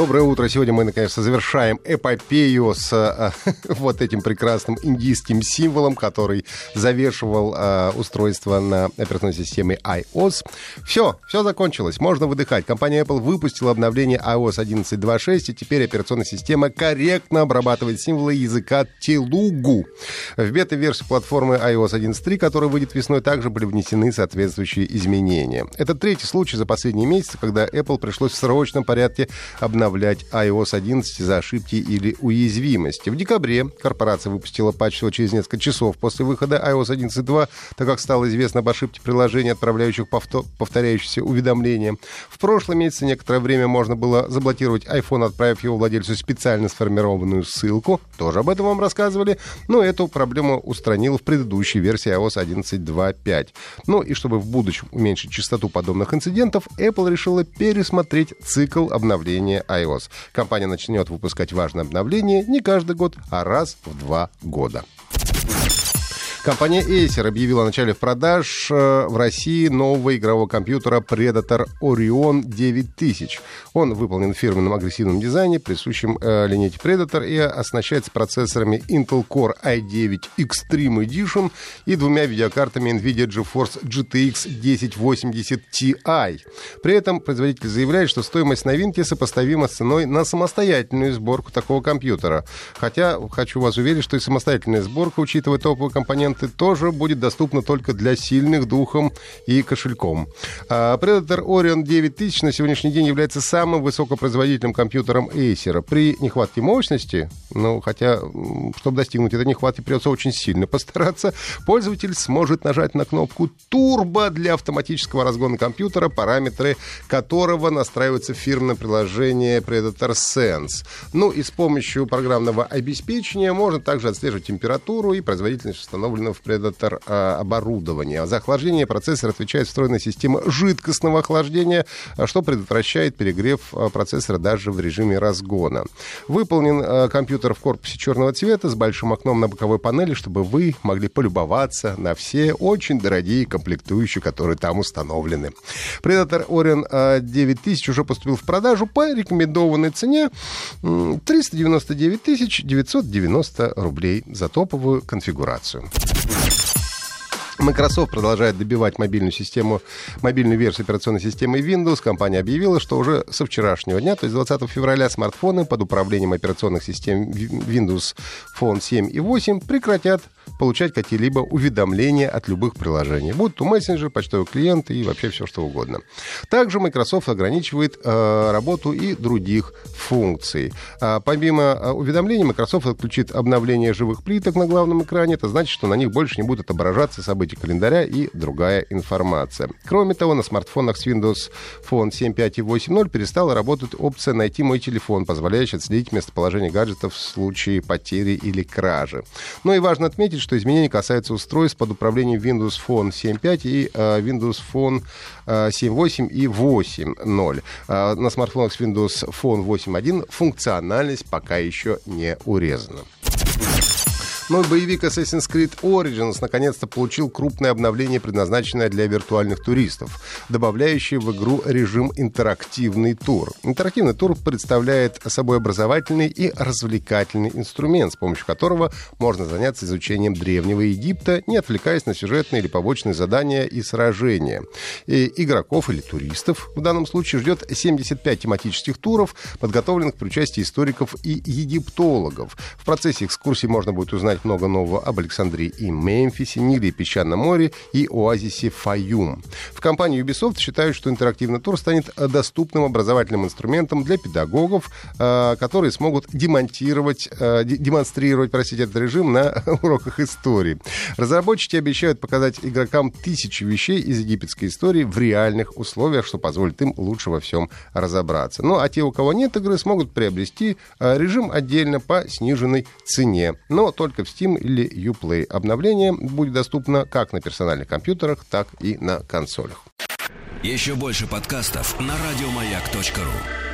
Доброе утро. Сегодня мы, наконец-то, завершаем эпопею с а, вот этим прекрасным индийским символом, который завешивал а, устройство на операционной системе iOS. Все, все закончилось. Можно выдыхать. Компания Apple выпустила обновление iOS 11.2.6, и теперь операционная система корректно обрабатывает символы языка Telugu. В бета-версию платформы iOS 11.3, которая выйдет весной, также были внесены соответствующие изменения. Это третий случай за последние месяцы, когда Apple пришлось в срочном порядке обновить обновлять iOS 11 за ошибки или уязвимости. В декабре корпорация выпустила патч всего через несколько часов после выхода iOS 11.2, так как стало известно об ошибке приложений, отправляющих повтор- повторяющиеся уведомления. В прошлом месяце некоторое время можно было заблокировать iPhone, отправив его владельцу специально сформированную ссылку. Тоже об этом вам рассказывали. Но эту проблему устранил в предыдущей версии iOS 11.2.5. Ну и чтобы в будущем уменьшить частоту подобных инцидентов, Apple решила пересмотреть цикл обновления iOS. Компания начнет выпускать важное обновление не каждый год, а раз в два года. Компания Acer объявила о начале продаж э, в России нового игрового компьютера Predator Orion 9000. Он выполнен в фирменном агрессивном дизайне, присущем э, линейке Predator, и оснащается процессорами Intel Core i9 Extreme Edition и двумя видеокартами NVIDIA GeForce GTX 1080 Ti. При этом производитель заявляет, что стоимость новинки сопоставима с ценой на самостоятельную сборку такого компьютера. Хотя хочу вас уверить, что и самостоятельная сборка, учитывая топовые компоненты, инструменты тоже будет доступно только для сильных духом и кошельком. А Predator Orion 9000 на сегодняшний день является самым высокопроизводительным компьютером Acer. При нехватке мощности, ну, хотя, чтобы достигнуть этой нехватки, придется очень сильно постараться, пользователь сможет нажать на кнопку «Турбо» для автоматического разгона компьютера, параметры которого настраиваются в фирменное приложение Predator Sense. Ну и с помощью программного обеспечения можно также отслеживать температуру и производительность установленного в Predator а, оборудование. За охлаждение процессора отвечает встроенная система жидкостного охлаждения, а, что предотвращает перегрев а, процессора даже в режиме разгона. Выполнен компьютер в корпусе черного цвета с большим окном на боковой панели, чтобы вы могли полюбоваться на все очень дорогие комплектующие, которые там установлены. Predator Orion 9000 уже поступил в продажу по рекомендованной цене 399 990 рублей за топовую конфигурацию. Microsoft продолжает добивать мобильную систему, мобильную версию операционной системы Windows. Компания объявила, что уже со вчерашнего дня, то есть 20 февраля, смартфоны под управлением операционных систем Windows Phone 7 и 8 прекратят получать какие-либо уведомления от любых приложений, будь то мессенджер, почтовый клиент и вообще все что угодно. Также Microsoft ограничивает э, работу и других функций. А, помимо э, уведомлений, Microsoft отключит обновление живых плиток на главном экране. Это значит, что на них больше не будут отображаться события календаря и другая информация. Кроме того, на смартфонах с Windows Phone 7.5 и 8.0 перестала работать опция «Найти мой телефон», позволяющая отследить местоположение гаджетов в случае потери или кражи. Ну и важно отметить, что изменения касаются устройств под управлением Windows Phone 7.5 и э, Windows Phone э, 7.8 и 8.0. Э, на смартфонах с Windows Phone 8.1 функциональность пока еще не урезана. Но боевик Assassin's Creed Origins наконец-то получил крупное обновление, предназначенное для виртуальных туристов, добавляющее в игру режим интерактивный тур. Интерактивный тур представляет собой образовательный и развлекательный инструмент, с помощью которого можно заняться изучением Древнего Египта, не отвлекаясь на сюжетные или побочные задания и сражения. И игроков или туристов в данном случае ждет 75 тематических туров, подготовленных при участии историков и египтологов. В процессе экскурсии можно будет узнать узнать много нового об Александрии и Мемфисе, Ниле и Песчаном море и оазисе Фаюм. В компании Ubisoft считают, что интерактивный тур станет доступным образовательным инструментом для педагогов, э, которые смогут демонтировать, э, демонстрировать, простите, этот режим на уроках истории. Разработчики обещают показать игрокам тысячи вещей из египетской истории в реальных условиях, что позволит им лучше во всем разобраться. Ну, а те, у кого нет игры, смогут приобрести э, режим отдельно по сниженной цене, но только в Steam или Uplay. Обновление будет доступно как на персональных компьютерах, так и на консолях. Еще больше подкастов на радиомаяк.ру.